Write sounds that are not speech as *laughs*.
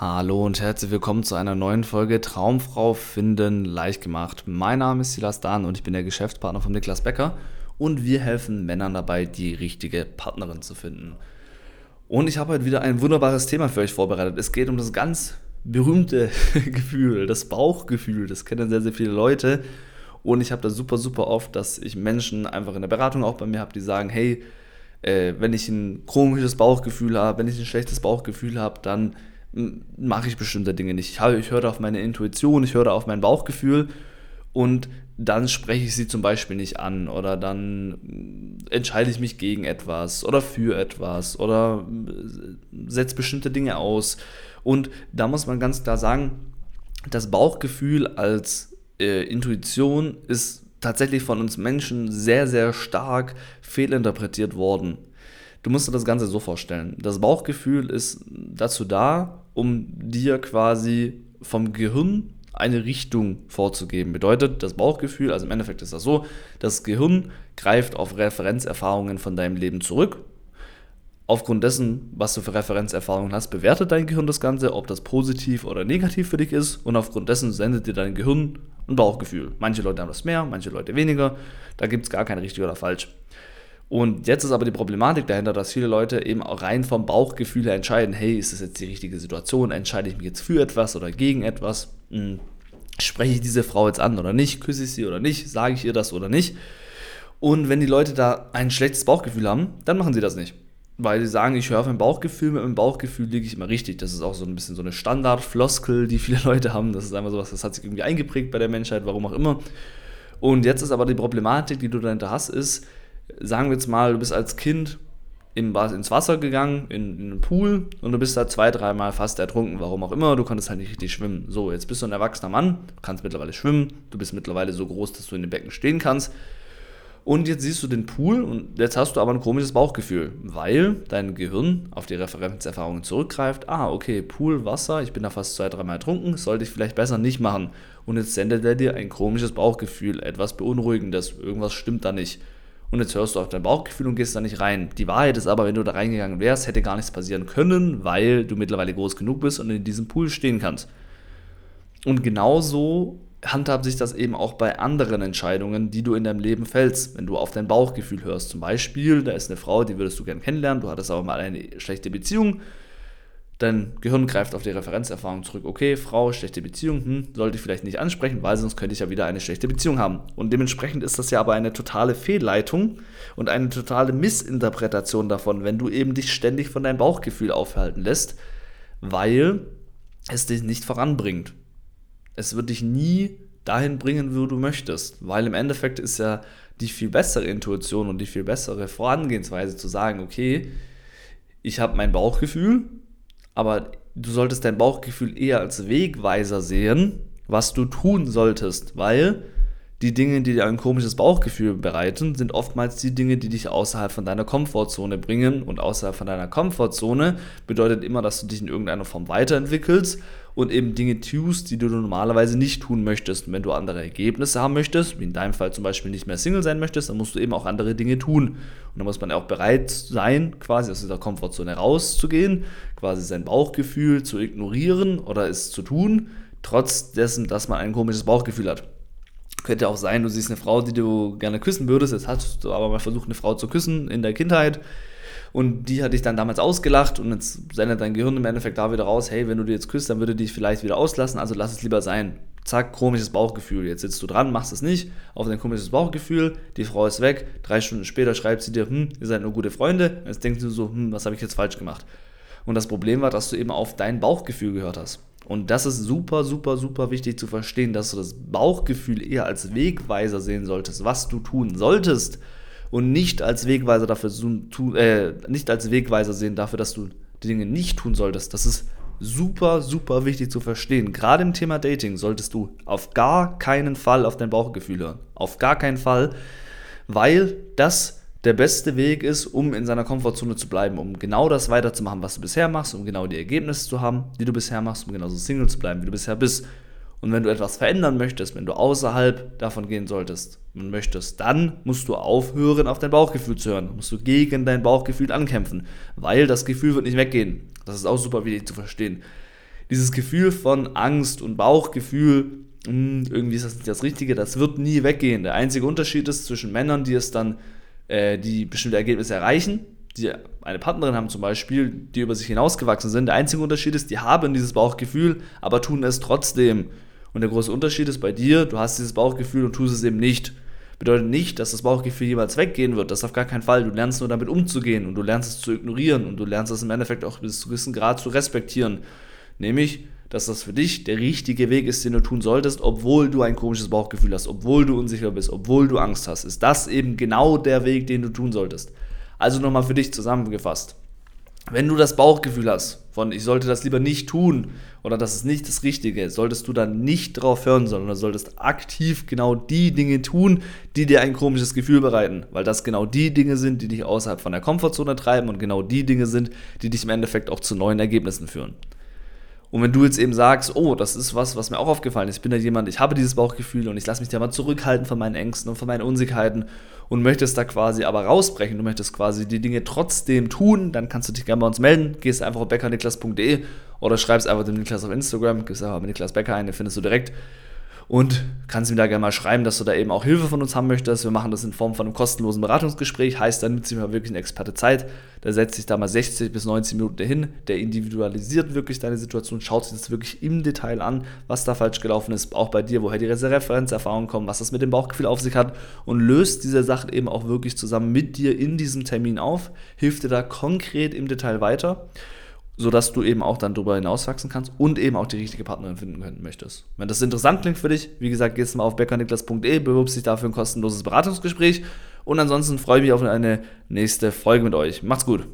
Hallo und herzlich willkommen zu einer neuen Folge Traumfrau finden leicht gemacht. Mein Name ist Silas Dahn und ich bin der Geschäftspartner von Niklas Becker und wir helfen Männern dabei, die richtige Partnerin zu finden. Und ich habe heute wieder ein wunderbares Thema für euch vorbereitet. Es geht um das ganz berühmte *laughs* Gefühl, das Bauchgefühl. Das kennen sehr, sehr viele Leute. Und ich habe das super, super oft, dass ich Menschen einfach in der Beratung auch bei mir habe, die sagen, hey, äh, wenn ich ein komisches Bauchgefühl habe, wenn ich ein schlechtes Bauchgefühl habe, dann mache ich bestimmte Dinge nicht. Ich, ich höre auf meine Intuition, ich höre auf mein Bauchgefühl und dann spreche ich sie zum Beispiel nicht an oder dann entscheide ich mich gegen etwas oder für etwas oder setze bestimmte Dinge aus. Und da muss man ganz klar sagen, das Bauchgefühl als äh, Intuition ist tatsächlich von uns Menschen sehr, sehr stark fehlinterpretiert worden. Du musst dir das Ganze so vorstellen. Das Bauchgefühl ist dazu da, um dir quasi vom Gehirn eine Richtung vorzugeben. Bedeutet, das Bauchgefühl, also im Endeffekt ist das so, das Gehirn greift auf Referenzerfahrungen von deinem Leben zurück. Aufgrund dessen, was du für Referenzerfahrungen hast, bewertet dein Gehirn das Ganze, ob das positiv oder negativ für dich ist. Und aufgrund dessen sendet dir dein Gehirn ein Bauchgefühl. Manche Leute haben das mehr, manche Leute weniger. Da gibt es gar kein richtig oder falsch. Und jetzt ist aber die Problematik dahinter, dass viele Leute eben auch rein vom Bauchgefühl her entscheiden, hey, ist das jetzt die richtige Situation? Entscheide ich mich jetzt für etwas oder gegen etwas? Hm, spreche ich diese Frau jetzt an oder nicht? Küsse ich sie oder nicht? Sage ich ihr das oder nicht? Und wenn die Leute da ein schlechtes Bauchgefühl haben, dann machen sie das nicht. Weil sie sagen, ich höre auf mein Bauchgefühl, mit meinem Bauchgefühl liege ich immer richtig. Das ist auch so ein bisschen so eine Standardfloskel, die viele *laughs* Leute haben. Das ist einfach sowas, das hat sich irgendwie eingeprägt bei der Menschheit, warum auch immer. Und jetzt ist aber die Problematik, die du dahinter hast, ist, sagen wir jetzt mal, du bist als Kind ins Wasser gegangen, in, in einen Pool und du bist da zwei, dreimal fast ertrunken, warum auch immer, du konntest halt nicht richtig schwimmen. So, jetzt bist du ein erwachsener Mann, du kannst mittlerweile schwimmen, du bist mittlerweile so groß, dass du in dem Becken stehen kannst. Und jetzt siehst du den Pool und jetzt hast du aber ein komisches Bauchgefühl, weil dein Gehirn auf die Referenzerfahrungen zurückgreift. Ah, okay, Pool, Wasser, ich bin da fast zwei, dreimal ertrunken, sollte ich vielleicht besser nicht machen. Und jetzt sendet er dir ein komisches Bauchgefühl, etwas Beunruhigendes, irgendwas stimmt da nicht und jetzt hörst du auf dein Bauchgefühl und gehst da nicht rein. Die Wahrheit ist aber, wenn du da reingegangen wärst, hätte gar nichts passieren können, weil du mittlerweile groß genug bist und in diesem Pool stehen kannst. Und genauso handhabt sich das eben auch bei anderen Entscheidungen, die du in deinem Leben fällst, wenn du auf dein Bauchgefühl hörst. Zum Beispiel, da ist eine Frau, die würdest du gerne kennenlernen, du hattest aber mal eine schlechte Beziehung Dein Gehirn greift auf die Referenzerfahrung zurück. Okay, Frau, schlechte Beziehung, hm, sollte ich vielleicht nicht ansprechen, weil sonst könnte ich ja wieder eine schlechte Beziehung haben. Und dementsprechend ist das ja aber eine totale Fehlleitung und eine totale Missinterpretation davon, wenn du eben dich ständig von deinem Bauchgefühl aufhalten lässt, weil es dich nicht voranbringt. Es wird dich nie dahin bringen, wo du möchtest, weil im Endeffekt ist ja die viel bessere Intuition und die viel bessere Vorangehensweise zu sagen, okay, ich habe mein Bauchgefühl, aber du solltest dein Bauchgefühl eher als Wegweiser sehen, was du tun solltest, weil die Dinge, die dir ein komisches Bauchgefühl bereiten, sind oftmals die Dinge, die dich außerhalb von deiner Komfortzone bringen. Und außerhalb von deiner Komfortzone bedeutet immer, dass du dich in irgendeiner Form weiterentwickelst und eben Dinge tust, die du normalerweise nicht tun möchtest. Und wenn du andere Ergebnisse haben möchtest, wie in deinem Fall zum Beispiel nicht mehr Single sein möchtest, dann musst du eben auch andere Dinge tun. Und dann muss man auch bereit sein, quasi aus dieser Komfortzone rauszugehen, quasi sein Bauchgefühl zu ignorieren oder es zu tun, trotz dessen, dass man ein komisches Bauchgefühl hat. Könnte auch sein, du siehst eine Frau, die du gerne küssen würdest, jetzt hast du aber mal versucht, eine Frau zu küssen in der Kindheit und die hat dich dann damals ausgelacht und jetzt sendet dein Gehirn im Endeffekt da wieder raus, hey, wenn du die jetzt küsst, dann würde die dich vielleicht wieder auslassen, also lass es lieber sein. Zack, komisches Bauchgefühl. Jetzt sitzt du dran, machst es nicht, auf dein komisches Bauchgefühl, die Frau ist weg, drei Stunden später schreibt sie dir, hm, ihr seid nur gute Freunde, jetzt denkst du so, hm, was habe ich jetzt falsch gemacht? Und das Problem war, dass du eben auf dein Bauchgefühl gehört hast. Und das ist super, super, super wichtig zu verstehen, dass du das Bauchgefühl eher als Wegweiser sehen solltest, was du tun solltest und nicht als Wegweiser dafür äh, nicht als Wegweiser sehen dafür, dass du die Dinge nicht tun solltest. Das ist super, super wichtig zu verstehen. Gerade im Thema Dating solltest du auf gar keinen Fall auf dein Bauchgefühl hören. Auf gar keinen Fall, weil das der beste Weg ist, um in seiner Komfortzone zu bleiben, um genau das weiterzumachen, was du bisher machst, um genau die Ergebnisse zu haben, die du bisher machst, um genauso Single zu bleiben, wie du bisher bist. Und wenn du etwas verändern möchtest, wenn du außerhalb davon gehen solltest und möchtest, dann musst du aufhören, auf dein Bauchgefühl zu hören. Musst du gegen dein Bauchgefühl ankämpfen, weil das Gefühl wird nicht weggehen. Das ist auch super wichtig zu verstehen. dieses Gefühl von Angst und Bauchgefühl, hm, irgendwie ist das nicht das Richtige, das wird nie weggehen. Der einzige Unterschied ist zwischen Männern, die es dann, äh, die bestimmte Ergebnisse erreichen, die eine Partnerin haben zum Beispiel, die über sich hinausgewachsen sind. Der einzige Unterschied ist, die haben dieses Bauchgefühl, aber tun es trotzdem. Und der große Unterschied ist bei dir, du hast dieses Bauchgefühl und tust es eben nicht. Bedeutet nicht, dass das Bauchgefühl jemals weggehen wird. Das auf gar keinen Fall. Du lernst nur damit umzugehen und du lernst es zu ignorieren und du lernst es im Endeffekt auch bis zu gewissen Grad zu respektieren. Nämlich, dass das für dich der richtige Weg ist, den du tun solltest, obwohl du ein komisches Bauchgefühl hast, obwohl du unsicher bist, obwohl du Angst hast. Ist das eben genau der Weg, den du tun solltest. Also nochmal für dich zusammengefasst. Wenn du das Bauchgefühl hast, von ich sollte das lieber nicht tun oder das ist nicht das Richtige, solltest du dann nicht drauf hören, sondern solltest aktiv genau die Dinge tun, die dir ein komisches Gefühl bereiten, weil das genau die Dinge sind, die dich außerhalb von der Komfortzone treiben und genau die Dinge sind, die dich im Endeffekt auch zu neuen Ergebnissen führen. Und wenn du jetzt eben sagst, oh, das ist was, was mir auch aufgefallen ist, ich bin ja jemand, ich habe dieses Bauchgefühl und ich lasse mich da mal zurückhalten von meinen Ängsten und von meinen Unsicherheiten und möchtest da quasi aber rausbrechen, du möchtest quasi die Dinge trotzdem tun, dann kannst du dich gerne bei uns melden, gehst einfach auf beckerniklas.de oder schreibst einfach dem Niklas auf Instagram, gehst einfach Niklas Becker ein, den findest du direkt und kannst mir da gerne mal schreiben, dass du da eben auch Hilfe von uns haben möchtest. Wir machen das in Form von einem kostenlosen Beratungsgespräch, heißt, dann nimmt sich mal wirklich ein Experte Zeit, der setzt sich da mal 60 bis 90 Minuten hin, der individualisiert wirklich deine Situation, schaut sich das wirklich im Detail an, was da falsch gelaufen ist, auch bei dir, woher die Referenzerfahrungen kommen, was das mit dem Bauchgefühl auf sich hat. Und löst diese Sachen eben auch wirklich zusammen mit dir in diesem Termin auf, hilft dir da konkret im Detail weiter sodass du eben auch dann darüber hinauswachsen kannst und eben auch die richtige Partnerin finden können möchtest. Wenn das interessant klingt für dich, wie gesagt, gehst du mal auf beckerniklas.de, bewirbst dich dafür ein kostenloses Beratungsgespräch und ansonsten freue ich mich auf eine nächste Folge mit euch. Macht's gut!